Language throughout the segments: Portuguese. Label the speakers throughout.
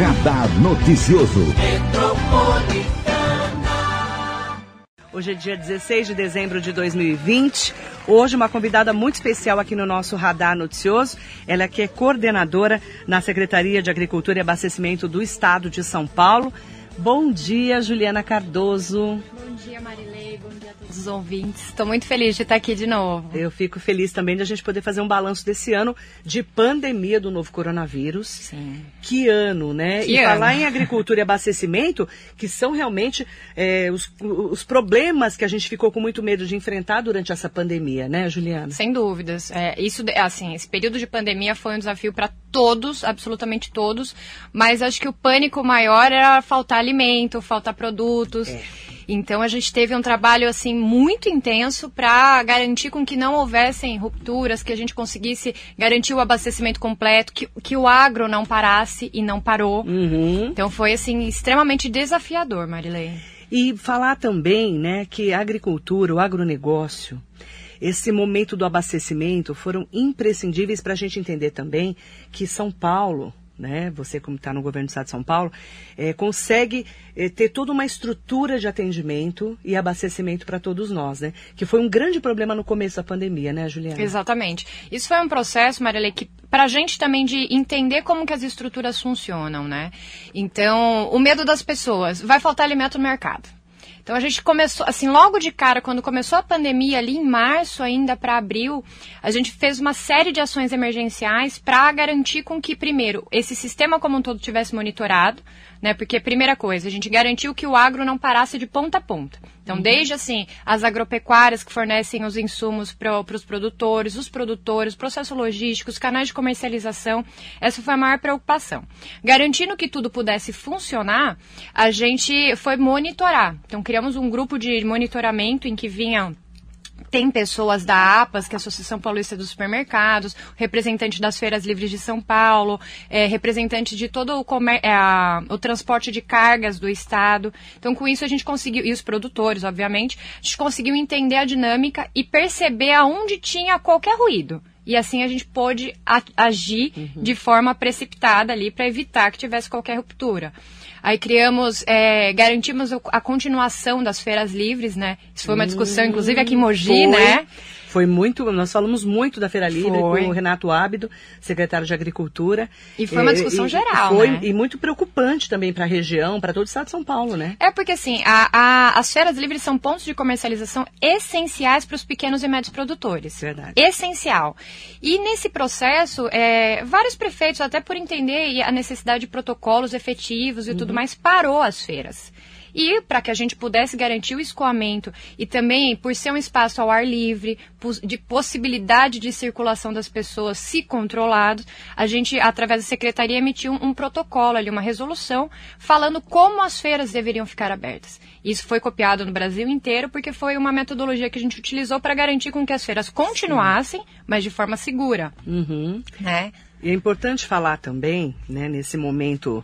Speaker 1: Radar Noticioso.
Speaker 2: Hoje é dia 16 de dezembro de 2020. Hoje uma convidada muito especial aqui no nosso Radar Noticioso. Ela que é coordenadora na Secretaria de Agricultura e Abastecimento do Estado de São Paulo. Bom dia, Juliana Cardoso.
Speaker 3: Bom dia, Marilei. Bom dia a todos os ouvintes. Estou muito feliz de estar aqui de novo.
Speaker 2: Eu fico feliz também de a gente poder fazer um balanço desse ano de pandemia do novo coronavírus.
Speaker 3: Sim.
Speaker 2: Que ano, né?
Speaker 3: Que
Speaker 2: e
Speaker 3: ano.
Speaker 2: falar em agricultura e abastecimento, que são realmente é, os, os problemas que a gente ficou com muito medo de enfrentar durante essa pandemia, né, Juliana?
Speaker 3: Sem dúvidas. É, isso, assim, esse período de pandemia foi um desafio para todos, absolutamente todos. Mas acho que o pânico maior era faltar alimento, faltar produtos.
Speaker 2: É.
Speaker 3: Então a gente teve um trabalho assim muito intenso para garantir com que não houvessem rupturas, que a gente conseguisse garantir o abastecimento completo, que, que o agro não parasse e não parou.
Speaker 2: Uhum.
Speaker 3: Então foi assim extremamente desafiador, Marilei.
Speaker 2: E falar também, né, que a agricultura, o agronegócio, esse momento do abastecimento foram imprescindíveis para a gente entender também que São Paulo, né, você como está no governo do estado de São Paulo, eh, consegue eh, ter toda uma estrutura de atendimento e abastecimento para todos nós, né? Que foi um grande problema no começo da pandemia, né, Juliana?
Speaker 3: Exatamente. Isso foi um processo, Marilei, que para a gente também de entender como que as estruturas funcionam, né? Então, o medo das pessoas, vai faltar alimento no mercado. Então a gente começou, assim, logo de cara, quando começou a pandemia, ali em março ainda para abril, a gente fez uma série de ações emergenciais para garantir com que, primeiro, esse sistema como um todo tivesse monitorado, né? Porque, primeira coisa, a gente garantiu que o agro não parasse de ponta a ponta. Então, desde assim, as agropecuárias que fornecem os insumos para os produtores, os produtores, processo logístico, os canais de comercialização, essa foi a maior preocupação. Garantindo que tudo pudesse funcionar, a gente foi monitorar. Então, criamos um grupo de monitoramento em que vinham tem pessoas da APAS, que é a Associação Paulista dos Supermercados, representante das feiras livres de São Paulo, é, representante de todo o, comer, é, a, o transporte de cargas do Estado. Então, com isso, a gente conseguiu, e os produtores, obviamente, a gente conseguiu entender a dinâmica e perceber aonde tinha qualquer ruído. E assim a gente pôde agir de forma precipitada ali para evitar que tivesse qualquer ruptura. Aí criamos, é, garantimos a continuação das feiras livres, né? Isso foi uma discussão, inclusive aqui em Mogi,
Speaker 2: Foi.
Speaker 3: né?
Speaker 2: Foi muito, nós falamos muito da Feira Livre
Speaker 3: Foi.
Speaker 2: com o Renato Ábido, secretário de Agricultura.
Speaker 3: E foi uma
Speaker 2: Eh,
Speaker 3: discussão
Speaker 2: e-
Speaker 3: geral,
Speaker 2: foi,
Speaker 3: né?
Speaker 2: E muito preocupante também para a região, para todo o estado de São Paulo, né?
Speaker 3: É porque assim, a- a- as feiras livres são pontos de comercialização essenciais para os pequenos e médios produtores.
Speaker 2: Verdade.
Speaker 3: Essencial. E nesse processo, é, vários prefeitos, até por entender a necessidade de protocolos efetivos e tudo mais, parou as feiras. E para que a gente pudesse garantir o escoamento e também por ser um espaço ao ar livre, de possibilidade de circulação das pessoas se controlados, a gente, através da secretaria, emitiu um, um protocolo ali, uma resolução, falando como as feiras deveriam ficar abertas. Isso foi copiado no Brasil inteiro porque foi uma metodologia que a gente utilizou para garantir com que as feiras continuassem, mas de forma segura,
Speaker 2: Uhum.
Speaker 3: né?
Speaker 2: E é importante falar também, né, nesse momento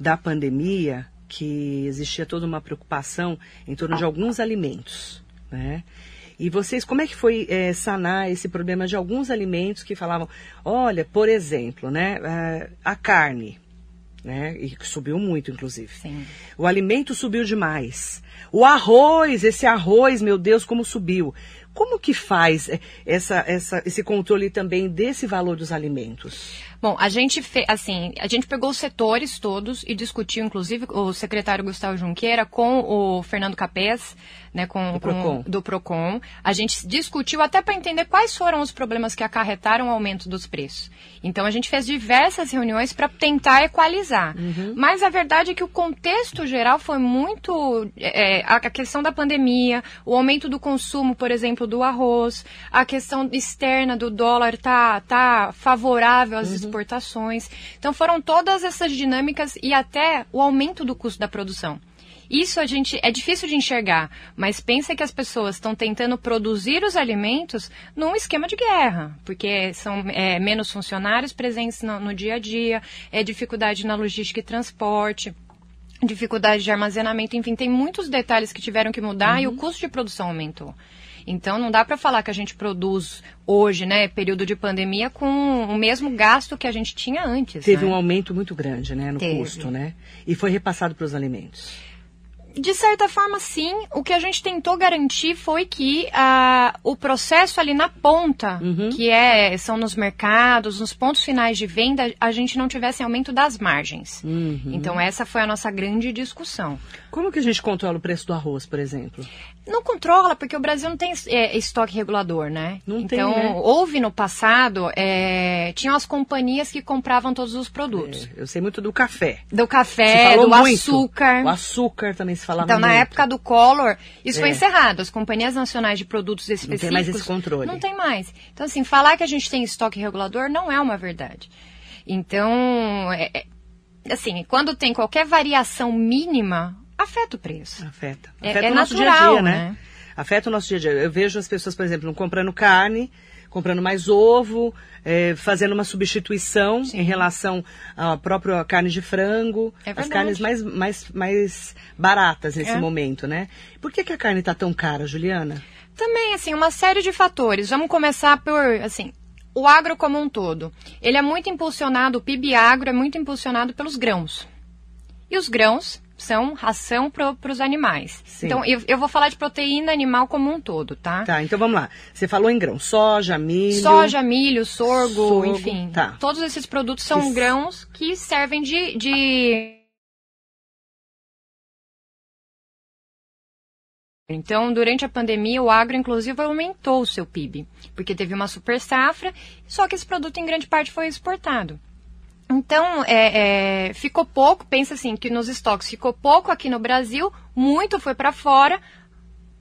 Speaker 2: da pandemia, que existia toda uma preocupação em torno de alguns alimentos, né? E vocês, como é que foi eh, sanar esse problema de alguns alimentos que falavam, olha, por exemplo, né, eh, a carne, né, e que subiu muito, inclusive.
Speaker 3: Sim.
Speaker 2: O alimento subiu demais. O arroz, esse arroz, meu Deus, como subiu. Como que faz eh, essa, essa, esse controle também desse valor dos alimentos?
Speaker 3: Bom, a gente fe... assim, a gente pegou os setores todos e discutiu, inclusive, o secretário Gustavo Junqueira com o Fernando Capês, né, com,
Speaker 2: Do
Speaker 3: com-
Speaker 2: Procon.
Speaker 3: do Procon. A gente discutiu até para entender quais foram os problemas que acarretaram o aumento dos preços. Então a gente fez diversas reuniões para tentar equalizar. Mas a verdade é que o contexto geral foi muito é, a a questão da pandemia, o aumento do consumo, por exemplo, do arroz, a questão externa do dólar tá tá favorável às exportações. Então foram todas essas dinâmicas e até o aumento do custo da produção. Isso a gente é difícil de enxergar, mas pensa que as pessoas estão tentando produzir os alimentos num esquema de guerra, porque são é, menos funcionários presentes no, no dia a dia, é dificuldade na logística e transporte dificuldade de armazenamento, enfim, tem muitos detalhes que tiveram que mudar e o custo de produção aumentou. Então não dá para falar que a gente produz hoje, né, período de pandemia, com o mesmo gasto que a gente tinha antes.
Speaker 2: Teve
Speaker 3: né?
Speaker 2: um aumento muito grande, né, no
Speaker 3: Teve.
Speaker 2: custo, né? E foi repassado para os alimentos.
Speaker 3: De certa forma, sim. O que a gente tentou garantir foi que ah, o processo ali na ponta,
Speaker 2: Uhum.
Speaker 3: que é são nos mercados, nos pontos finais de venda, a gente não tivesse aumento das margens.
Speaker 2: Uhum.
Speaker 3: Então essa foi a nossa grande discussão.
Speaker 2: Como que a gente controla o preço do arroz, por exemplo?
Speaker 3: Não controla, porque o Brasil não tem é, estoque regulador, né?
Speaker 2: Não tem,
Speaker 3: então,
Speaker 2: né?
Speaker 3: houve no passado, é, tinham as companhias que compravam todos os produtos.
Speaker 2: É, eu sei muito do café.
Speaker 3: Do café, do
Speaker 2: muito.
Speaker 3: açúcar.
Speaker 2: O açúcar também se falava
Speaker 3: Então, na
Speaker 2: muito.
Speaker 3: época do Collor, isso foi
Speaker 2: É.
Speaker 3: encerrado. As companhias nacionais de produtos específicos...
Speaker 2: tem mais esse controle.
Speaker 3: Não tem mais. Então, assim, falar que a gente tem estoque regulador não é uma verdade. Então, é- é- assim, quando tem qualquer variação mínima, afeta o preço.
Speaker 2: Afeta.
Speaker 3: É-
Speaker 2: Afeta
Speaker 3: é
Speaker 2: o nosso dia a
Speaker 3: natural,
Speaker 2: dia, né?
Speaker 3: né?
Speaker 2: Afeta o nosso dia a dia. Eu vejo as pessoas, por exemplo, comprando carne, comprando mais ovo, eh, fazendo uma substituição em relação à própria carne de frango,
Speaker 3: É
Speaker 2: as carnes mais, mais, mais baratas nesse
Speaker 3: É.
Speaker 2: momento, né? Por que, que a carne está tão cara, Juliana?
Speaker 3: Também, assim, uma série de fatores. Vamos começar por, assim, o agro como um todo. Ele é muito impulsionado, o PIB agro é muito impulsionado pelos grãos. E os grãos são ração para os animais.
Speaker 2: Sim.
Speaker 3: Então, eu, eu vou falar de proteína animal como um todo, tá?
Speaker 2: Tá, então vamos lá. Você falou em grão, soja, milho.
Speaker 3: Soja, milho, sorgo,
Speaker 2: Sorgo,
Speaker 3: enfim.
Speaker 2: tá.
Speaker 3: Todos esses produtos são
Speaker 2: Que-
Speaker 3: grãos que servem de, de Então, durante a pandemia, o agro, inclusive, aumentou o seu PIB, porque teve uma super safra, só que esse produto, em grande parte, foi exportado. Então, é, é, ficou pouco, pensa assim, que nos estoques ficou pouco aqui no Brasil, muito foi para fora,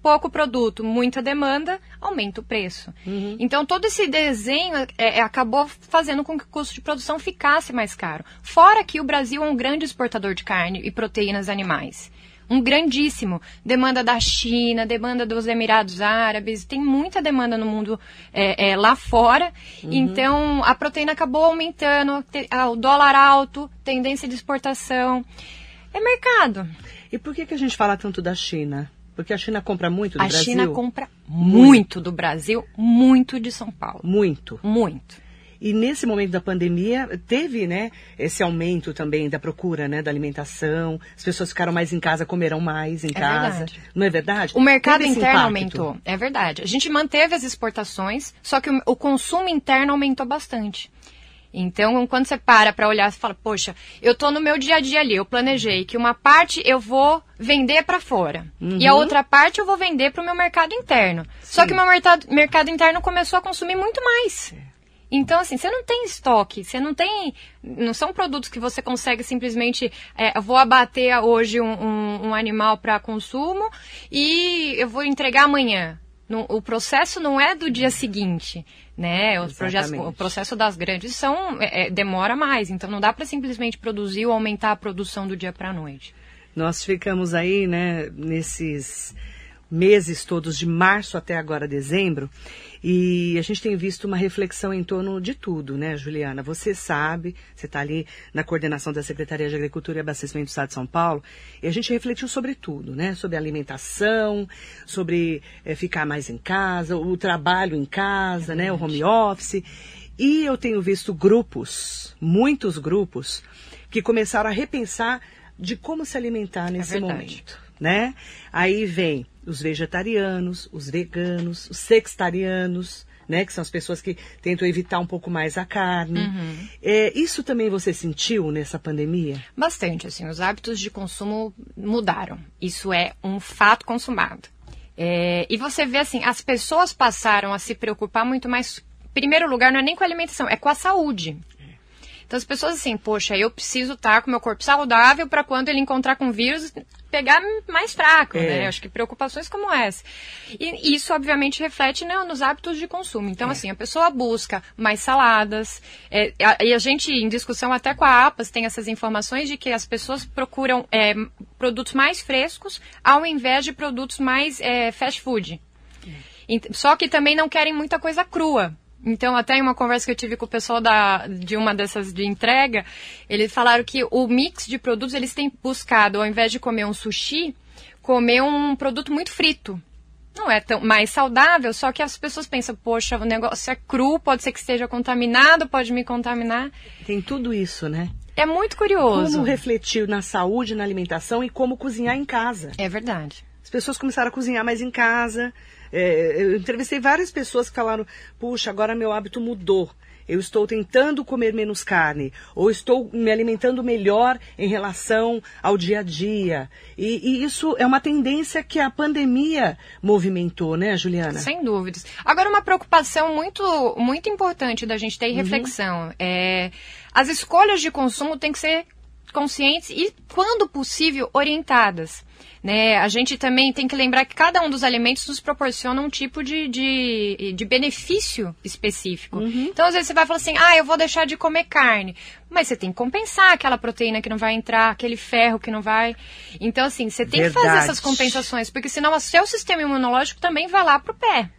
Speaker 3: pouco produto, muita demanda, aumenta o preço. Então, todo esse desenho é, é, acabou fazendo com que o custo de produção ficasse mais caro. Fora que o Brasil é um grande exportador de carne e proteínas animais. Um grandíssimo. Demanda da China, demanda dos Emirados Árabes, tem muita demanda no mundo é, é, lá fora. Então, a proteína acabou aumentando, o dólar alto, tendência de exportação. É mercado.
Speaker 2: E por que, que a gente fala tanto da China? Porque a China compra muito do
Speaker 3: A
Speaker 2: Brasil?
Speaker 3: China compra muito do Brasil, muito de São Paulo.
Speaker 2: Muito.
Speaker 3: Muito.
Speaker 2: E nesse momento da pandemia, teve, né, esse aumento também da procura, né, da alimentação. As pessoas ficaram mais em casa, comerão mais em
Speaker 3: É
Speaker 2: casa.
Speaker 3: verdade.
Speaker 2: Não é verdade?
Speaker 3: O mercado interno
Speaker 2: impacto.
Speaker 3: aumentou, é verdade. A gente manteve as exportações, só que o, o consumo interno aumentou bastante. Então, quando você para para olhar, você fala, poxa, eu tô no meu dia a dia ali, eu planejei que uma parte eu vou vender para fora e a outra parte eu vou vender para o meu mercado interno. Só que o meu mercado, mercado interno começou a consumir muito mais. Então, assim, você não tem estoque, você não tem. Não são produtos que você consegue simplesmente. É, vou abater hoje um, um- um animal para consumo e eu vou entregar amanhã. Não- o processo não é do dia seguinte, né?
Speaker 2: Exatamente.
Speaker 3: o processo das grandes são é, é, demora mais, então não dá para simplesmente produzir ou aumentar a produção do dia para a noite.
Speaker 2: Nós ficamos aí, né, nesses meses todos, de março até agora dezembro, e a gente tem visto uma reflexão em torno de tudo, né, Juliana? Você sabe, você está ali na coordenação da Secretaria de Agricultura e Abastecimento do Estado de São Paulo, e a gente refletiu sobre tudo, né? Sobre alimentação, sobre eh, ficar mais em casa, o trabalho em casa, né? O home office. E eu tenho visto grupos, muitos grupos, que começaram a repensar de como se alimentar nesse
Speaker 3: verdade.
Speaker 2: momento, né? Aí vem os vegetarianos, os veganos, os sextarianos, né? Que são as pessoas que tentam evitar um pouco mais a carne.
Speaker 3: Uhum.
Speaker 2: É, isso também você sentiu nessa pandemia?
Speaker 3: Bastante, assim, os hábitos de consumo mudaram. Isso é um fato consumado. É, e você vê, assim, as pessoas passaram a se preocupar muito mais. Em primeiro lugar, não é nem com a alimentação, é com a saúde. Então as pessoas assim, poxa, eu preciso estar com meu corpo saudável para quando ele encontrar com vírus pegar mais fraco,
Speaker 2: É.
Speaker 3: né? Acho que preocupações como essa. E isso obviamente reflete né, nos hábitos de consumo. Então assim, a pessoa busca mais saladas. é, a- e a gente em discussão até com a APAS tem essas informações de que as pessoas procuram é, produtos mais frescos ao invés de produtos mais é, fast food. Ent- Só que também não querem muita coisa crua. Então, até em uma conversa que eu tive com o pessoal da, de uma dessas de entrega, eles falaram que o mix de produtos eles têm buscado, ao invés de comer um sushi, comer um produto muito frito. não é tão mais saudável, só que as pessoas pensam, poxa, o negócio é cru, pode ser que esteja contaminado, pode me contaminar.
Speaker 2: Tem tudo isso, né?
Speaker 3: É muito curioso.
Speaker 2: Como refletir na saúde, na alimentação e como cozinhar em casa.
Speaker 3: É verdade.
Speaker 2: As pessoas começaram a cozinhar mais em casa. É, eu entrevistei várias pessoas que falaram: puxa, agora meu hábito mudou. Eu estou tentando comer menos carne, ou estou me alimentando melhor em relação ao dia a dia. E, e isso é uma tendência que a pandemia movimentou, né, Juliana?
Speaker 3: Sem dúvidas. Agora, uma preocupação muito, muito importante da gente ter em reflexão é as escolhas de consumo têm que ser conscientes e, quando possível, orientadas. Né? A gente também tem que lembrar que cada um dos alimentos nos proporciona um tipo de, de, de benefício específico.
Speaker 2: Uhum.
Speaker 3: Então, às vezes, você vai falar assim, ah, eu vou deixar de comer carne. Mas você tem que compensar aquela proteína que não vai entrar, aquele ferro que não vai. Então, assim, você tem
Speaker 2: Verdade.
Speaker 3: que fazer essas compensações, porque senão o seu sistema imunológico também vai lá pro pé.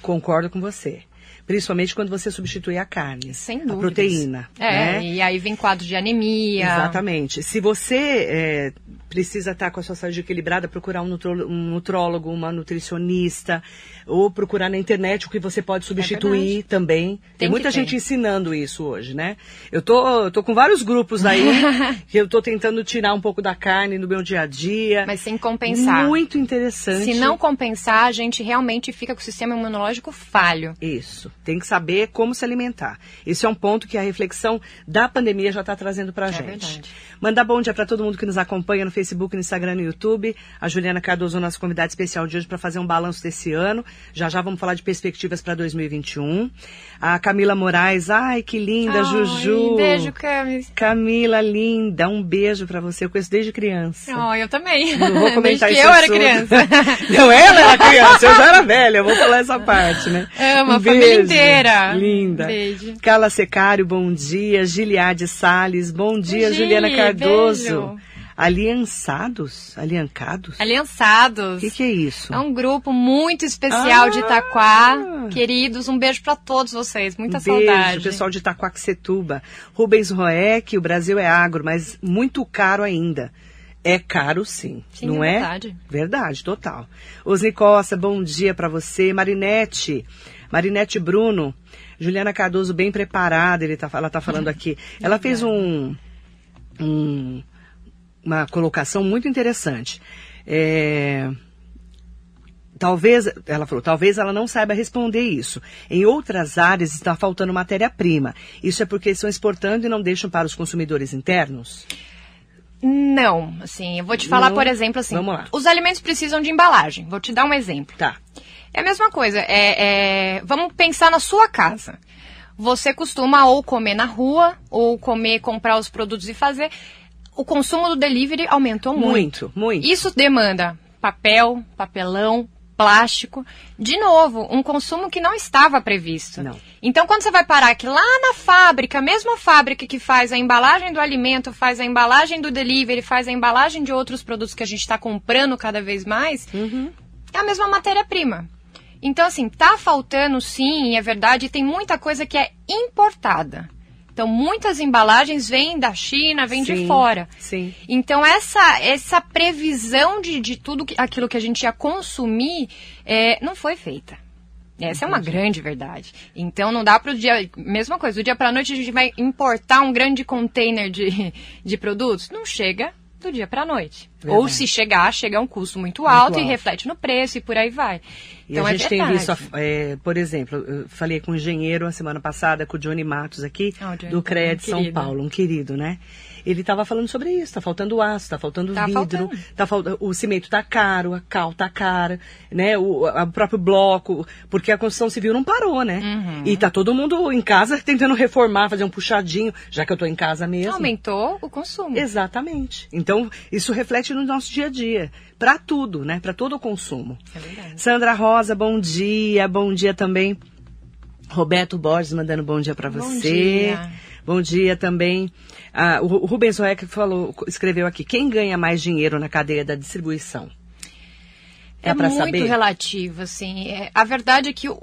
Speaker 2: Concordo com você. Principalmente quando você substitui a carne.
Speaker 3: Sem
Speaker 2: A
Speaker 3: dúvidas.
Speaker 2: proteína.
Speaker 3: É,
Speaker 2: né?
Speaker 3: e aí vem quadro de anemia.
Speaker 2: Exatamente. Se você é, precisa estar com a sua saúde equilibrada, procurar um, nutrólogo, uma nutricionista, ou procurar na internet o que você pode substituir
Speaker 3: verdade.
Speaker 2: também. Tem,
Speaker 3: Tem
Speaker 2: muita
Speaker 3: ter.
Speaker 2: gente ensinando isso hoje, né? Eu tô, eu tô com vários grupos aí que eu tô tentando tirar um pouco da carne no meu dia a dia.
Speaker 3: Mas sem compensar.
Speaker 2: Muito interessante.
Speaker 3: Se não compensar, a gente realmente fica com o sistema imunológico falho.
Speaker 2: Isso. Tem que saber como se alimentar. Esse é um ponto que a reflexão da pandemia já está trazendo para a
Speaker 3: É
Speaker 2: gente.
Speaker 3: verdade.
Speaker 2: Mandar bom dia para todo mundo que nos acompanha no Facebook, no Instagram, no YouTube. A Juliana Cardoso, nossa convidada especial de hoje, para fazer um balanço desse ano. Já já vamos falar de perspectivas para 2021. A Camila Moraes, ai que linda,
Speaker 3: Ai,
Speaker 2: Juju.
Speaker 3: Beijo, Camis.
Speaker 2: Camila, linda, um beijo para você. Eu conheço desde criança.
Speaker 3: Oh, eu também.
Speaker 2: Não vou comentar
Speaker 3: Desde que
Speaker 2: esse
Speaker 3: eu era
Speaker 2: assunto.
Speaker 3: criança.
Speaker 2: Não, ela era criança, eu já era velha, eu vou falar essa parte, né?
Speaker 3: Amo, a
Speaker 2: Um
Speaker 3: família inteira.
Speaker 2: Linda.
Speaker 3: Beijo.
Speaker 2: Carla Secário, bom dia. Giliade Salles, bom dia.
Speaker 3: Gili,
Speaker 2: Juliana Cardoso.
Speaker 3: beijo.
Speaker 2: Aliançados? Aliancados?
Speaker 3: Aliançados.
Speaker 2: O que, que é isso?
Speaker 3: É um grupo muito especial
Speaker 2: Ah!
Speaker 3: de Itaquá. Queridos, um beijo pra todos vocês. Muita
Speaker 2: um beijo,
Speaker 3: saudade.
Speaker 2: pessoal de Itaquaquecetuba. Rubens Roeck, o Brasil é agro, mas muito caro ainda. É caro sim,
Speaker 3: Sim,
Speaker 2: não
Speaker 3: é
Speaker 2: é?
Speaker 3: verdade.
Speaker 2: Verdade, total. Osni Costa, bom dia pra você. Marinete, Marinete Bruno, Juliana Cardoso bem preparada, ele tá, ela tá falando aqui. Ela fez um, um- uma colocação muito interessante. É, Talvez, ela falou, talvez ela não saiba responder isso. Em outras áreas está faltando matéria-prima. Isso é porque estão exportando e não deixam para os consumidores internos?
Speaker 3: Não, assim, eu vou te falar,
Speaker 2: Não?
Speaker 3: por exemplo, assim,
Speaker 2: Vamos lá.
Speaker 3: os alimentos precisam de embalagem. Vou te dar um exemplo.
Speaker 2: Tá.
Speaker 3: É a mesma coisa. É, é, vamos pensar na sua casa. Você costuma ou comer na rua, ou comer, comprar os produtos e fazer. O consumo do delivery aumentou muito.
Speaker 2: Muito, muito.
Speaker 3: Isso demanda papel, papelão, plástico. De novo, um consumo que não estava previsto.
Speaker 2: Não.
Speaker 3: Então, quando você vai parar que lá na fábrica, a mesma fábrica que faz a embalagem do alimento, faz a embalagem do delivery, faz a embalagem de outros produtos que a gente está comprando cada vez mais, é a mesma matéria-prima. Então, assim, tá faltando sim, é verdade, tem muita coisa que é importada. Então, muitas embalagens vêm da China, vêm de
Speaker 2: Sim,
Speaker 3: fora.
Speaker 2: Sim.
Speaker 3: Então, essa, essa previsão de, de tudo que- aquilo que a gente ia consumir é, não foi feita. Essa é uma grande verdade. Então, não dá para o dia. Mesma coisa, do dia para a noite a gente vai importar um grande container de, de produtos? Não chega do dia para a noite.
Speaker 2: Verdade.
Speaker 3: Ou se chegar, chega a um custo muito alto, e reflete no preço e por aí vai.
Speaker 2: E
Speaker 3: Então,
Speaker 2: a
Speaker 3: é
Speaker 2: gente tem
Speaker 3: verdade.
Speaker 2: visto, é, por exemplo, eu falei com um engenheiro a semana passada, com o Johnny Matos aqui,
Speaker 3: Ah, o Johnny
Speaker 2: do CREA de
Speaker 3: um
Speaker 2: São
Speaker 3: querido.
Speaker 2: Paulo, um querido, né? Ele estava falando sobre isso, tá faltando aço, tá faltando
Speaker 3: Tá
Speaker 2: vidro,
Speaker 3: faltando.
Speaker 2: tá o cimento tá caro, a cal tá cara, né? O, a- o próprio bloco, porque a construção civil não parou, né?
Speaker 3: Uhum.
Speaker 2: E tá todo mundo em casa tentando reformar, fazer um puxadinho, já que eu tô em casa mesmo.
Speaker 3: Aumentou o consumo.
Speaker 2: Exatamente. Então, isso reflete no nosso dia a dia. Para tudo, né? Para todo o consumo.
Speaker 3: É verdade.
Speaker 2: Sandra Rosa, bom dia. Bom dia também. Roberto Borges mandando bom dia para você.
Speaker 3: dia.
Speaker 2: Bom dia também. Ah, o Ru- Rubens Roeck falou, escreveu aqui: quem ganha mais dinheiro na cadeia da distribuição?
Speaker 3: É
Speaker 2: pra
Speaker 3: muito
Speaker 2: saber?
Speaker 3: relativo, assim. É, a verdade é que o-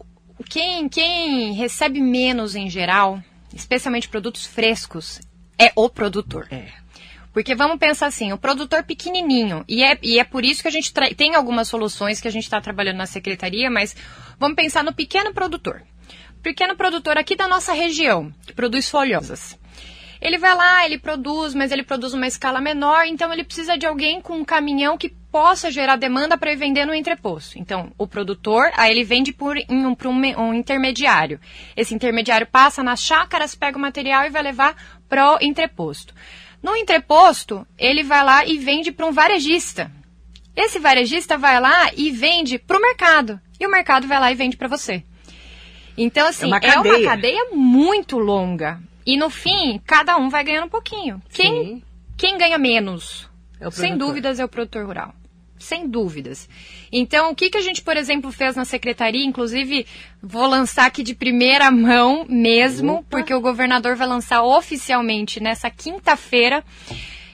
Speaker 3: quem, quem recebe menos em geral, especialmente produtos frescos, é o produtor.
Speaker 2: É.
Speaker 3: Porque vamos pensar assim, o produtor pequenininho, e é, e é por isso que a gente tem algumas soluções que a gente está trabalhando na secretaria, mas vamos pensar no pequeno produtor. Pequeno produtor aqui da nossa região, que produz folhosas. Ele vai lá, ele produz, mas ele produz uma escala menor, então ele precisa de alguém com um caminhão que possa gerar demanda para vender no entreposto. Então, o produtor, aí ele vende por um, por um, um intermediário. Esse intermediário passa nas chácaras, pega o material e vai levar para o entreposto. No entreposto, ele vai lá e vende para um varejista. Esse varejista vai lá e vende para o mercado. E o mercado vai lá e vende para você. Então, assim, é uma, é uma cadeia muito longa. E no fim, cada um vai ganhando um pouquinho. Quem, quem ganha menos? É Sem dúvidas, é o produtor rural. Sem dúvidas. Então, o que, que a gente, por exemplo, fez na secretaria? Inclusive, vou lançar aqui de primeira mão mesmo, Opa. porque o governador vai lançar oficialmente nessa quinta-feira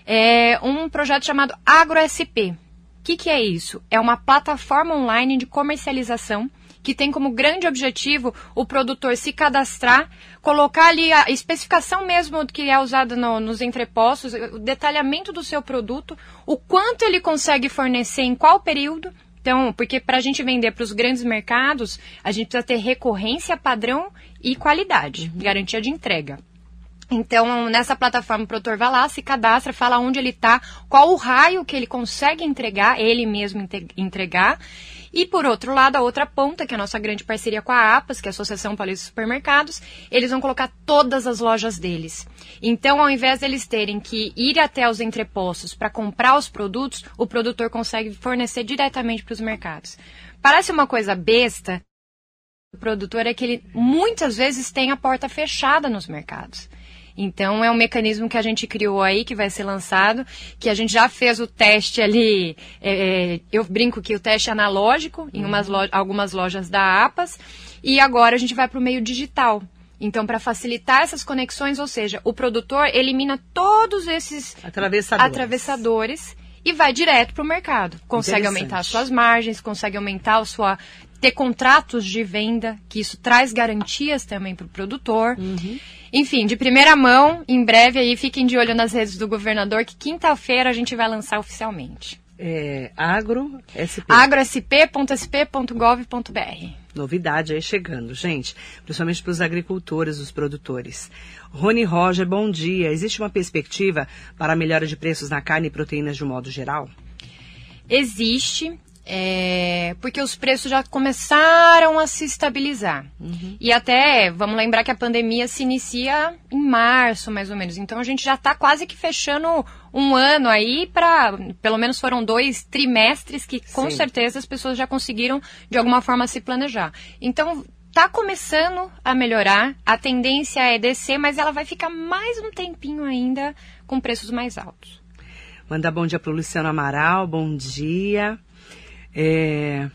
Speaker 3: é, um projeto chamado AgroSP. O que, que é isso? É uma plataforma online de comercialização que tem como grande objetivo o produtor se cadastrar, colocar ali a especificação mesmo que é usada no, nos entrepostos, o detalhamento do seu produto, o quanto ele consegue fornecer em qual período. Então, porque para a gente vender para os grandes mercados, a gente precisa ter recorrência, padrão e qualidade, uhum. garantia de entrega. Então, nessa plataforma, o produtor vai lá, se cadastra, fala onde ele está, qual o raio que ele consegue entregar, ele mesmo entregar. E, por outro lado, a outra ponta, que é a nossa grande parceria com a APAS, que é a Associação Paulista de Supermercados, eles vão colocar todas as lojas deles. Então, ao invés deles terem que ir até os entrepostos para comprar os produtos, o produtor consegue fornecer diretamente para os mercados. Parece uma coisa besta, o produtor é que ele muitas vezes tem a porta fechada nos mercados. Então, é um mecanismo que a gente criou aí, que vai ser lançado, que a gente já fez o teste ali, é, é eu brinco que o teste é analógico, em umas uhum. algumas lojas da APAS, e agora a gente vai para o meio digital. Então, para facilitar essas conexões, ou seja, o produtor elimina todos esses atravessadores, atravessadores e vai direto para o mercado. Consegue aumentar suas margens, consegue aumentar a sua ter contratos de venda, que isso traz garantias também para o produtor. Uhum. Enfim, de primeira mão, em breve aí fiquem de olho nas redes do governador, que quinta-feira a gente vai lançar oficialmente.
Speaker 2: É, agro, SP.
Speaker 3: agrosp.sp.gov.br.
Speaker 2: Novidade aí chegando, gente, principalmente para os agricultores, os produtores. Rony Roger, bom dia. Existe uma perspectiva para a melhora de preços na carne e proteínas de um modo geral?
Speaker 3: Existe. É, porque os preços já começaram a se estabilizar. Uhum. E até, vamos lembrar que a pandemia se inicia em março, mais ou menos. Então a gente já está quase que fechando um ano aí para, pelo menos foram dois trimestres que com Sim. certeza as pessoas já conseguiram de alguma forma se planejar. Então está começando a melhorar, a tendência é descer, mas ela vai ficar mais um tempinho ainda com preços mais altos.
Speaker 2: Manda bom dia para o Luciano Amaral, bom dia. É,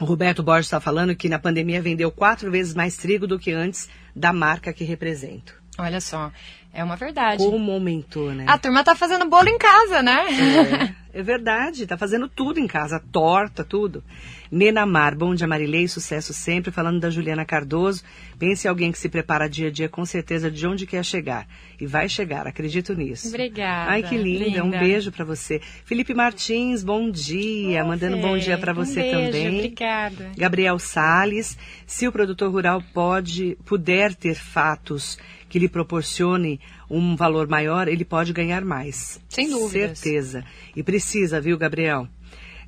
Speaker 2: o Roberto Borges está falando que na pandemia vendeu quatro vezes mais trigo do que antes da marca que represento.
Speaker 3: Olha só, é uma verdade.
Speaker 2: Como aumentou, né?
Speaker 3: A turma tá fazendo bolo em casa, né?
Speaker 2: É, é verdade, tá fazendo tudo em casa, torta, tudo. Nenamar, bom dia Marilei, sucesso sempre. Falando da Juliana Cardoso, pense em alguém que se prepara dia a dia com certeza de onde quer chegar. E vai chegar, acredito nisso.
Speaker 3: Obrigada.
Speaker 2: Ai, que linda, linda. um beijo para você. Felipe Martins, bom dia, mandando bom dia para você
Speaker 3: um
Speaker 2: beijo, também.
Speaker 3: Obrigada.
Speaker 2: Gabriel Sales, se o produtor rural pode, puder ter fatos que lhe proporcione um valor maior, ele pode ganhar mais.
Speaker 3: Sem dúvida.
Speaker 2: Certeza. E precisa, viu, Gabriel?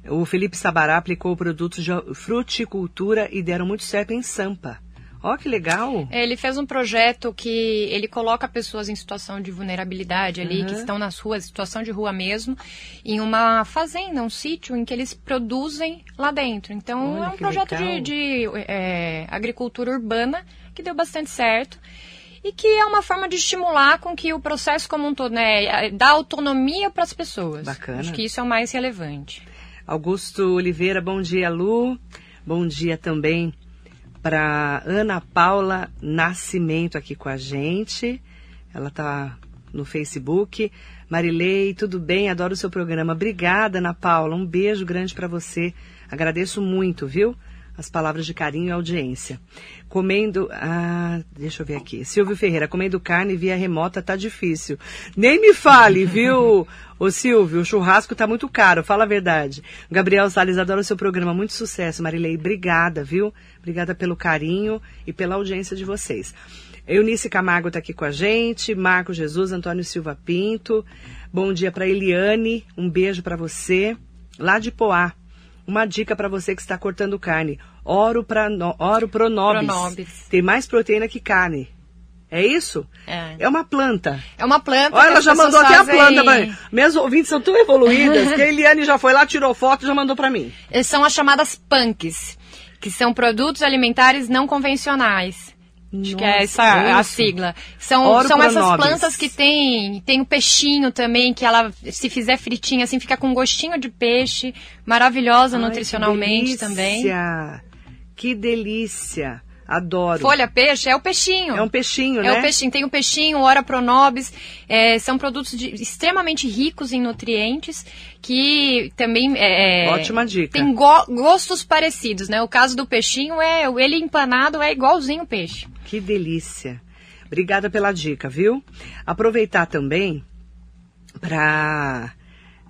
Speaker 2: O Felipe Sabará aplicou produtos de fruticultura e deram muito certo em Sampa. Ó, oh, que legal!
Speaker 3: Ele fez um projeto que ele coloca pessoas em situação de vulnerabilidade ali, uhum. que estão nas ruas, situação de rua mesmo, em uma fazenda, um sítio em que eles produzem lá dentro. Então, Olha, é um projeto legal. de, de é, agricultura urbana que deu bastante certo e que é uma forma de estimular com que o processo como um todo, né, dá autonomia para as pessoas.
Speaker 2: Bacana.
Speaker 3: Acho que isso é o mais relevante.
Speaker 2: Augusto Oliveira, bom dia, Lu. Bom dia também para Ana Paula Nascimento aqui com a gente. Ela está no Facebook. Marilei, tudo bem? Adoro o seu programa. Obrigada, Ana Paula. Um beijo grande para você. Agradeço muito, viu? As palavras de carinho e audiência. Comendo. Ah, deixa eu ver aqui. Silvio Ferreira, comendo carne via remota tá difícil. Nem me fale, viu, ô Silvio? O churrasco tá muito caro, fala a verdade. Gabriel Salles, adoro o seu programa. Muito sucesso, Marilei. Obrigada, viu? Obrigada pelo carinho e pela audiência de vocês. Eunice Camargo está aqui com a gente, Marco Jesus, Antônio Silva Pinto. Bom dia para Eliane, um beijo para você. Lá de Poá, uma dica para você que está cortando carne. Oro, pra, no, oro pronobis. pronobis. Tem mais proteína que carne. É isso? É. É uma planta.
Speaker 3: É uma planta.
Speaker 2: Olha, ela já mandou até a planta. Pra... Meus ouvintes são tão evoluídas que a Eliane já foi lá, tirou foto e já mandou para mim.
Speaker 3: São as chamadas punks, que são produtos alimentares não convencionais. Acho que é essa é a sigla. São, são essas plantas que tem, tem o peixinho também, que ela, se fizer fritinha assim, fica com gostinho de peixe. Maravilhosa Ai, nutricionalmente que também.
Speaker 2: Que delícia! Adoro.
Speaker 3: Folha peixe é o peixinho.
Speaker 2: É um peixinho,
Speaker 3: é
Speaker 2: né?
Speaker 3: É o peixinho. Tem o peixinho, o ora pronobis. É, são produtos de, extremamente ricos em nutrientes que também é,
Speaker 2: é ótima dica.
Speaker 3: Tem go gostos parecidos, né? O caso do peixinho é ele empanado é igualzinho o peixe.
Speaker 2: Que delícia. Obrigada pela dica, viu? Aproveitar também para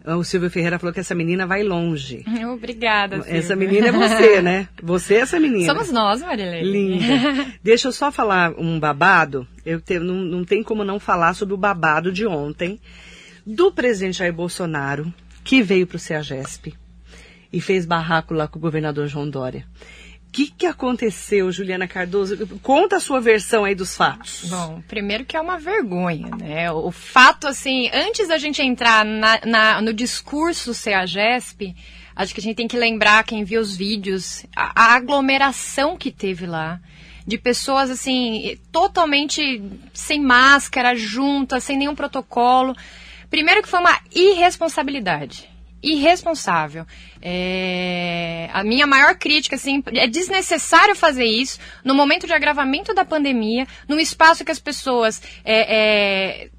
Speaker 2: o Silvio Ferreira falou que essa menina vai longe.
Speaker 3: Obrigada, Silvio.
Speaker 2: Essa menina é você, né? Você é essa menina.
Speaker 3: Somos nós, Marilene.
Speaker 2: Linda. Deixa eu só falar um babado. Eu te, não, não tem como não falar sobre o babado de ontem do presidente Jair Bolsonaro, que veio para o CEAGESP e fez barraco lá com o governador João Dória que, que aconteceu, Juliana Cardoso? Conta a sua versão aí dos fatos.
Speaker 3: Bom, primeiro que é uma vergonha, né? O fato, assim, antes da gente entrar na, na, no discurso CEAGESP, acho que a gente tem que lembrar, quem viu os vídeos, a, a aglomeração que teve lá de pessoas assim totalmente sem máscara, juntas, sem nenhum protocolo. Primeiro que foi uma irresponsabilidade irresponsável. É... A minha maior crítica, assim, é desnecessário fazer isso no momento de agravamento da pandemia, num espaço que as pessoas é, é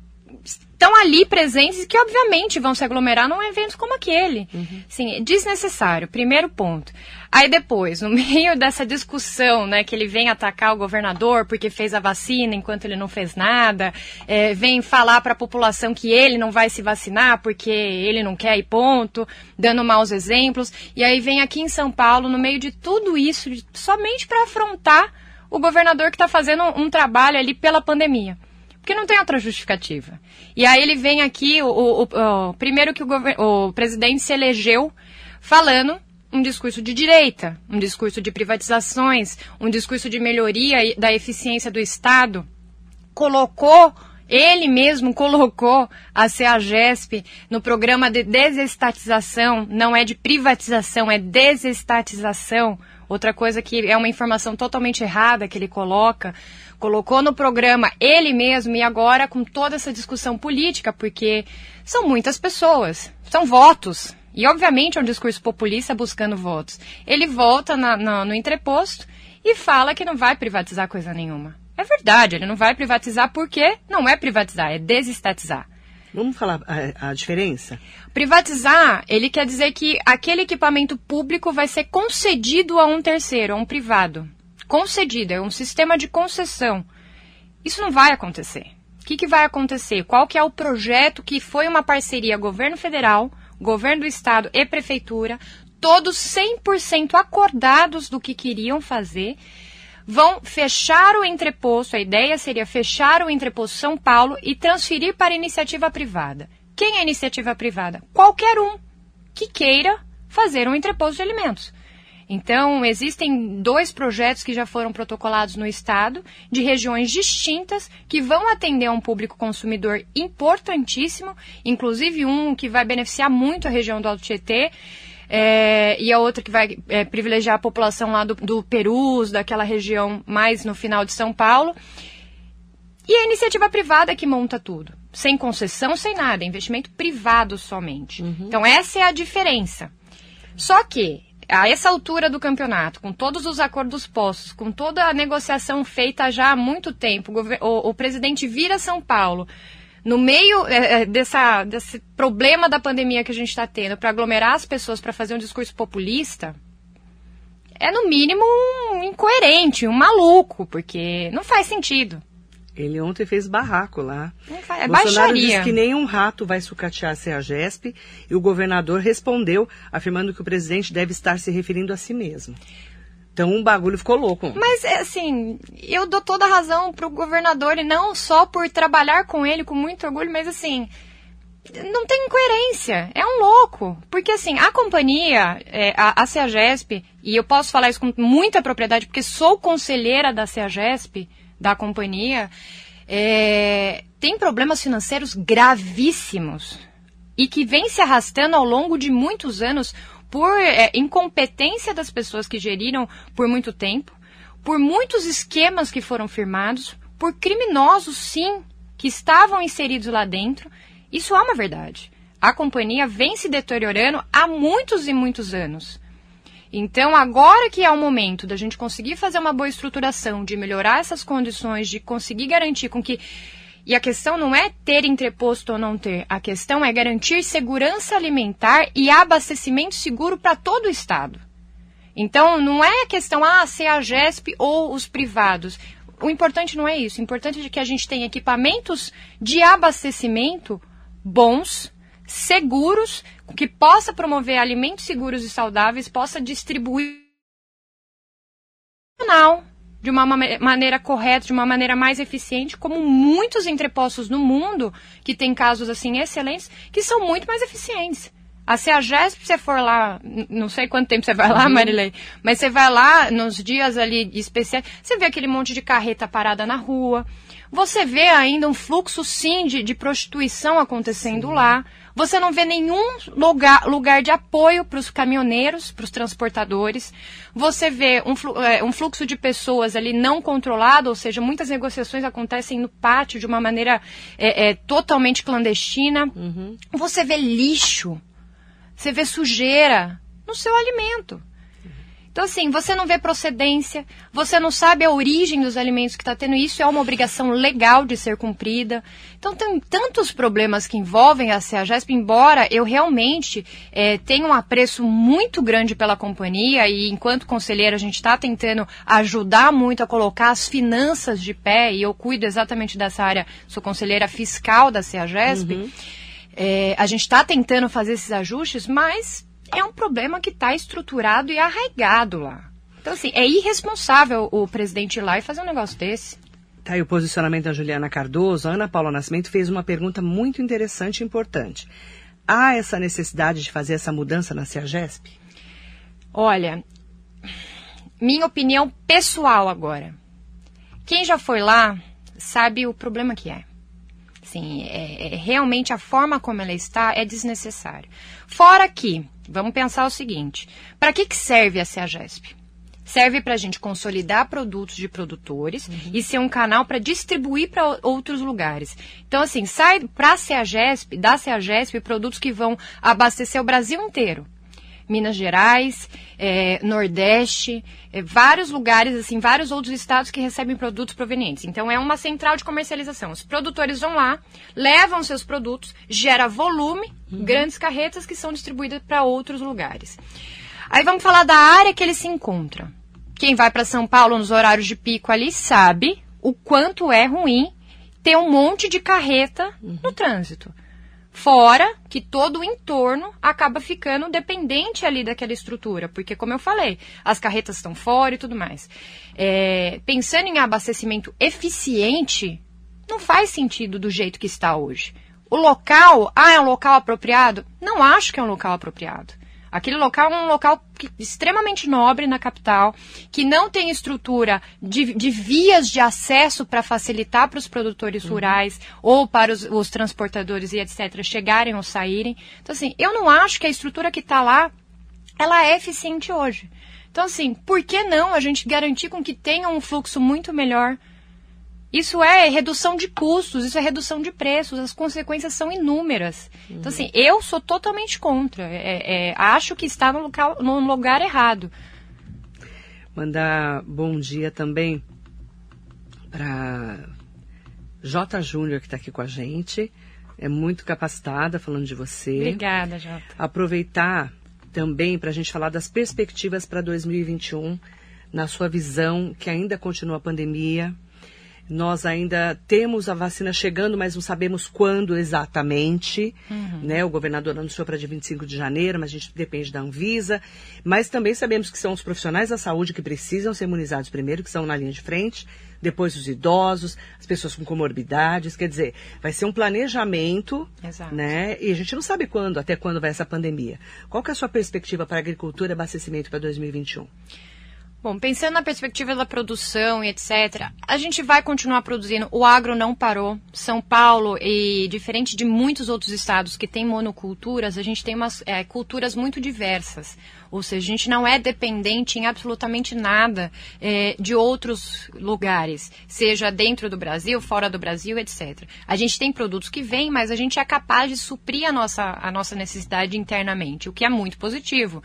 Speaker 3: estão ali presentes que obviamente vão se aglomerar num evento como aquele. Uhum. Sim, é desnecessário, primeiro ponto. Aí depois, no meio dessa discussão, né, que ele vem atacar o governador porque fez a vacina enquanto ele não fez nada, é, vem falar para a população que ele não vai se vacinar porque ele não quer e ponto, dando maus exemplos. E aí vem aqui em São Paulo, no meio de tudo isso, somente para afrontar o governador que está fazendo um trabalho ali pela pandemia. Porque não tem outra justificativa. E aí ele vem aqui, o, o, o primeiro que o, o presidente se elegeu falando um discurso de direita, um discurso de privatizações, um discurso de melhoria da eficiência do Estado. Colocou, ele mesmo colocou a CEAGESP no programa de desestatização, não é de privatização, é desestatização. Outra coisa que é uma informação totalmente errada que ele coloca colocou no programa ele mesmo e agora com toda essa discussão política, porque são muitas pessoas, são votos. E obviamente é um discurso populista buscando votos. Ele volta na, na, no entreposto e fala que não vai privatizar coisa nenhuma. É verdade, ele não vai privatizar porque não é privatizar, é desestatizar.
Speaker 2: Vamos falar a, a, diferença?
Speaker 3: Privatizar, ele quer dizer que aquele equipamento público vai ser concedido a um terceiro, a um privado concedida, é um sistema de concessão. Isso não vai acontecer. O que, que vai acontecer? Qual que é o projeto que foi uma parceria governo federal, governo do estado e prefeitura, todos 100% acordados do que queriam fazer, vão fechar o entreposto, a ideia seria fechar o entreposto São Paulo e transferir para iniciativa privada. Quem é iniciativa privada? Qualquer um que queira fazer um entreposto de alimentos. Então, existem dois projetos que já foram protocolados no Estado, de regiões distintas, que vão atender a um público consumidor importantíssimo, inclusive um que vai beneficiar muito a região do Alto Tietê. É, e a outra que vai é, privilegiar a população lá do, do Perus, daquela região mais no final de São Paulo. E a iniciativa privada que monta tudo. Sem concessão, sem nada. Investimento privado somente. Uhum. Então, essa é a diferença. Só que a essa altura do campeonato, com todos os acordos postos, com toda a negociação feita já há muito tempo, o, o presidente vira São Paulo no meio é, é, dessa, desse problema da pandemia que a gente está tendo, para aglomerar as pessoas para fazer um discurso populista, é no mínimo um incoerente, um maluco, porque não faz sentido.
Speaker 2: Ele ontem fez barraco lá.
Speaker 3: É
Speaker 2: Bolsonaro
Speaker 3: baixaria.
Speaker 2: disse que nenhum rato vai sucatear a CEAGESP e o governador respondeu, afirmando que o presidente deve estar se referindo a si mesmo. Então um bagulho ficou louco.
Speaker 3: Mas, assim, eu dou toda a razão pro governador, e não só por trabalhar com ele com muito orgulho, mas assim, não tem incoerência. É um louco. Porque, assim, a companhia, é, a, a CEAGESP, e eu posso falar isso com muita propriedade, porque sou conselheira da CEAGESP, da companhia, é, tem problemas financeiros gravíssimos e que vem se arrastando ao longo de muitos anos por é, incompetência das pessoas que geriram por muito tempo, por muitos esquemas que foram firmados, por criminosos, sim, que estavam inseridos lá dentro. Isso é uma verdade. A companhia vem se deteriorando há muitos e muitos anos. Então, agora que é o momento da gente conseguir fazer uma boa estruturação, de melhorar essas condições, de conseguir garantir com que. E a questão não é ter entreposto ou não ter, a questão é garantir segurança alimentar e abastecimento seguro para todo o Estado. Então, não é a questão, ah, ser a GESP ou os privados. O importante não é isso. O importante é que a gente tenha equipamentos de abastecimento bons, seguros, que possa promover alimentos seguros e saudáveis, possa distribuir de uma maneira correta, de uma maneira mais eficiente, como muitos entrepostos no mundo, que tem casos assim excelentes, que são muito mais eficientes. A CEAGESP, se você for lá, não sei quanto tempo você vai lá, Marilei, mas você vai lá nos dias ali especiais, você vê aquele monte de carreta parada na rua, você vê ainda um fluxo, sim, de, de prostituição acontecendo sim. lá. Você não vê nenhum lugar, lugar de apoio para os caminhoneiros, para os transportadores. Você vê um, um, fluxo de pessoas ali não controlado, ou seja, muitas negociações acontecem no pátio de uma maneira é, é, totalmente clandestina. Uhum. Você vê lixo, você vê sujeira no seu alimento. Então, assim, você não vê procedência, você não sabe a origem dos alimentos que está tendo, isso é uma obrigação legal de ser cumprida. Então, tem tantos problemas que envolvem a CEAGESP, embora eu realmente é, tenha um apreço muito grande pela companhia e, enquanto conselheira, a gente está tentando ajudar muito a colocar as finanças de pé, e eu cuido exatamente dessa área, sou conselheira fiscal da CEAGESP. Uhum. É, a gente está tentando fazer esses ajustes, mas é um problema que está estruturado e arraigado lá. Então, assim, é irresponsável o presidente ir lá e fazer um negócio desse.
Speaker 2: Tá aí o posicionamento da Juliana Cardoso. A Ana Paula Nascimento fez uma pergunta muito interessante e importante. Há essa necessidade de fazer essa mudança na CEAGESP?
Speaker 3: Olha, minha opinião pessoal agora. Quem já foi lá sabe o problema que é. Sim, é, é, realmente a forma como ela está é desnecessário. Fora que Vamos pensar o seguinte: para que, que serve a CEAGESP? Serve para a gente consolidar produtos de produtores uhum. e ser um canal para distribuir para outros lugares. Então, assim, sai para a CEAGESP, da CEAGESP, produtos que vão abastecer o Brasil inteiro. Minas Gerais, é, Nordeste, é, vários lugares, assim, vários outros estados que recebem produtos provenientes. Então é uma central de comercialização. Os produtores vão lá, levam seus produtos, gera volume, uhum. grandes carretas que são distribuídas para outros lugares. Aí vamos falar da área que ele se encontra. Quem vai para São Paulo nos horários de pico ali sabe o quanto é ruim ter um monte de carreta uhum. no trânsito. Fora que todo o entorno acaba ficando dependente ali daquela estrutura, porque, como eu falei, as carretas estão fora e tudo mais. É, pensando em abastecimento eficiente, não faz sentido do jeito que está hoje. O local, ah, é um local apropriado? Não acho que é um local apropriado. Aquele local é um local extremamente nobre na capital, que não tem estrutura de, de vias de acesso para facilitar para os produtores uhum. rurais ou para os, os transportadores e etc. chegarem ou saírem. Então, assim, eu não acho que a estrutura que está lá ela é eficiente hoje. Então, assim, por que não a gente garantir com que tenha um fluxo muito melhor isso é redução de custos, isso é redução de preços, as consequências são inúmeras. Uhum. Então, assim, eu sou totalmente contra. É, é, acho que está no, local, no lugar errado.
Speaker 2: Mandar bom dia também para J. Júnior, que está aqui com a gente. É muito capacitada falando de você.
Speaker 3: Obrigada, Jota.
Speaker 2: Aproveitar também para a gente falar das perspectivas para 2021, na sua visão, que ainda continua a pandemia. Nós ainda temos a vacina chegando, mas não sabemos quando exatamente. Uhum. Né? O governador anunciou para dia 25 de janeiro, mas a gente depende da Anvisa. Mas também sabemos que são os profissionais da saúde que precisam ser imunizados primeiro, que são na linha de frente, depois os idosos, as pessoas com comorbidades. Quer dizer, vai ser um planejamento, Exato. né? E a gente não sabe quando, até quando vai essa pandemia. Qual que é a sua perspectiva para a agricultura e abastecimento para 2021?
Speaker 3: Bom, pensando na perspectiva da produção e etc., a gente vai continuar produzindo. O agro não parou. São Paulo, e diferente de muitos outros estados que têm monoculturas, a gente tem umas é, culturas muito diversas. Ou seja, a gente não é dependente em absolutamente nada é, de outros lugares, seja dentro do Brasil, fora do Brasil, etc. A gente tem produtos que vêm, mas a gente é capaz de suprir a nossa, a nossa necessidade internamente, o que é muito positivo.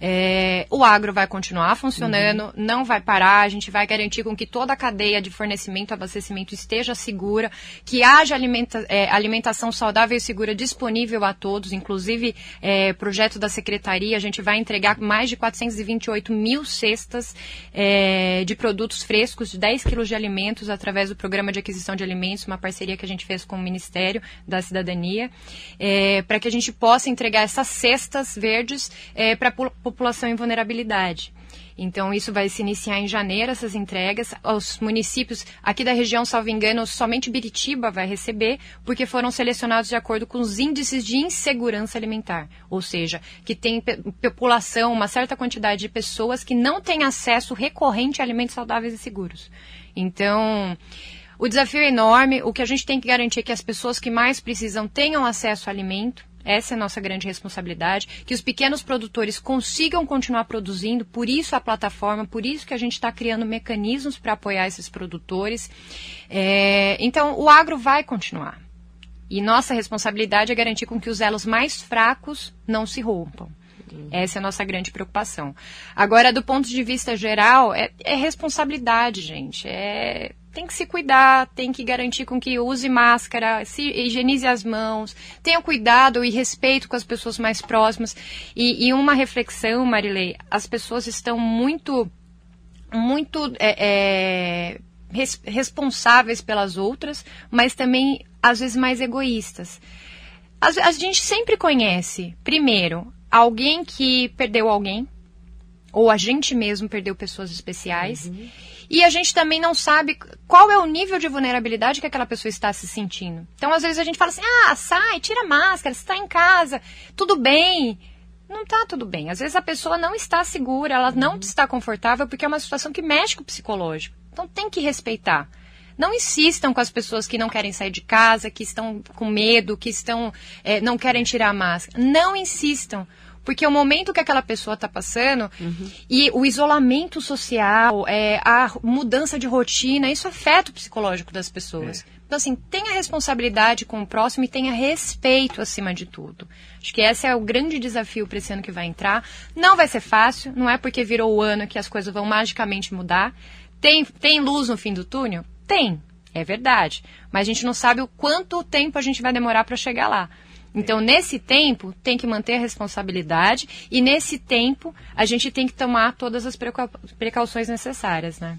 Speaker 3: É, o agro vai continuar funcionando, uhum. não vai parar, a gente vai garantir com que toda a cadeia de fornecimento e abastecimento esteja segura, que haja alimenta, é, alimentação saudável e segura disponível a todos, inclusive é, projeto da Secretaria, a gente vai entregar mais de 428 mil cestas é, de produtos frescos, de 10 quilos de alimentos, através do Programa de Aquisição de Alimentos, uma parceria que a gente fez com o Ministério da Cidadania, é, para que a gente possa entregar essas cestas verdes é, para população em vulnerabilidade. Então, isso vai se iniciar em janeiro, essas entregas. Os municípios aqui da região, salvo engano, somente Biritiba vai receber, porque foram selecionados de acordo com os índices de insegurança alimentar. Ou seja, que tem população, uma certa quantidade de pessoas que não têm acesso recorrente a alimentos saudáveis e seguros. Então. O desafio é enorme. O que a gente tem que garantir é que as pessoas que mais precisam tenham acesso ao alimento. Essa é a nossa grande responsabilidade. Que os pequenos produtores consigam continuar produzindo, por isso a plataforma, por isso que a gente está criando mecanismos para apoiar esses produtores. É, então, o agro vai continuar. E nossa responsabilidade é garantir com que os elos mais fracos não se rompam. Essa é a nossa grande preocupação. Agora, do ponto de vista geral, é, é responsabilidade, gente. É tem que se cuidar, tem que garantir com que use máscara, se higienize as mãos, tenha cuidado e respeito com as pessoas mais próximas. E, e uma reflexão, Marilei, as pessoas estão muito, muito é, é, res, responsáveis pelas outras, mas também às vezes mais egoístas. A, a gente sempre conhece, primeiro, alguém que perdeu alguém, ou a gente mesmo perdeu pessoas especiais. Uhum. E a gente também não sabe qual é o nível de vulnerabilidade que aquela pessoa está se sentindo. Então, às vezes, a gente fala assim: ah, sai, tira a máscara, você está em casa, tudo bem. Não está tudo bem. Às vezes a pessoa não está segura, ela não uhum. está confortável, porque é uma situação que mexe com o psicológico. Então, tem que respeitar. Não insistam com as pessoas que não querem sair de casa, que estão com medo, que estão é, não querem tirar a máscara. Não insistam porque o momento que aquela pessoa está passando uhum. e o isolamento social, é, a mudança de rotina, isso afeta o psicológico das pessoas. É. Então, assim, tenha responsabilidade com o próximo e tenha respeito acima de tudo. Acho que esse é o grande desafio para esse ano que vai entrar. Não vai ser fácil, não é porque virou o ano que as coisas vão magicamente mudar. Tem, tem luz no fim do túnel? Tem, é verdade. Mas a gente não sabe o quanto tempo a gente vai demorar para chegar lá. Então, nesse tempo, tem que manter a responsabilidade e nesse tempo a gente tem que tomar todas as precauções necessárias, né?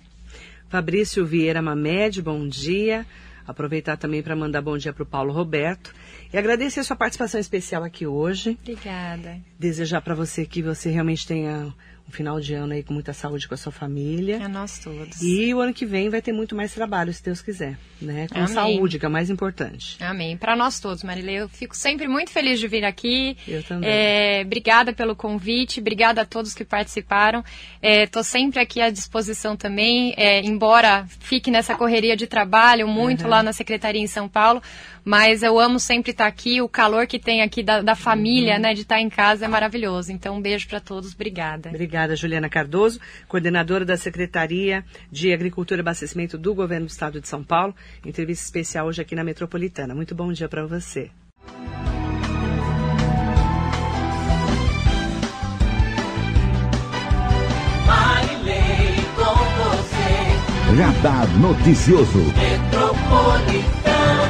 Speaker 2: Fabrício Vieira Mamed, bom dia. Aproveitar também para mandar bom dia para o Paulo Roberto e agradecer a sua participação especial aqui hoje.
Speaker 3: Obrigada.
Speaker 2: Desejar para você que você realmente tenha um final de ano aí com muita saúde com a sua família.
Speaker 3: A nós todos.
Speaker 2: E o ano que vem vai ter muito mais trabalho, se Deus quiser, né? Com Amém. saúde, que é o mais importante.
Speaker 3: Amém. Para nós todos, Marilê. Eu fico sempre muito feliz de vir aqui.
Speaker 2: Eu também.
Speaker 3: É, obrigada pelo convite, obrigada a todos que participaram. Estou é, sempre aqui à disposição também, é, embora fique nessa correria de trabalho muito uhum. lá na Secretaria em São Paulo, mas eu amo sempre estar aqui. O calor que tem aqui da, da família, uhum. né, de estar em casa é maravilhoso. Então, um beijo para todos. Obrigada.
Speaker 2: Obrigada, Juliana Cardoso, coordenadora da Secretaria de Agricultura e Abastecimento do Governo do Estado de São Paulo. Entrevista especial hoje aqui na Metropolitana. Muito bom dia para você.
Speaker 1: Radar Noticioso.
Speaker 4: Metropolitana.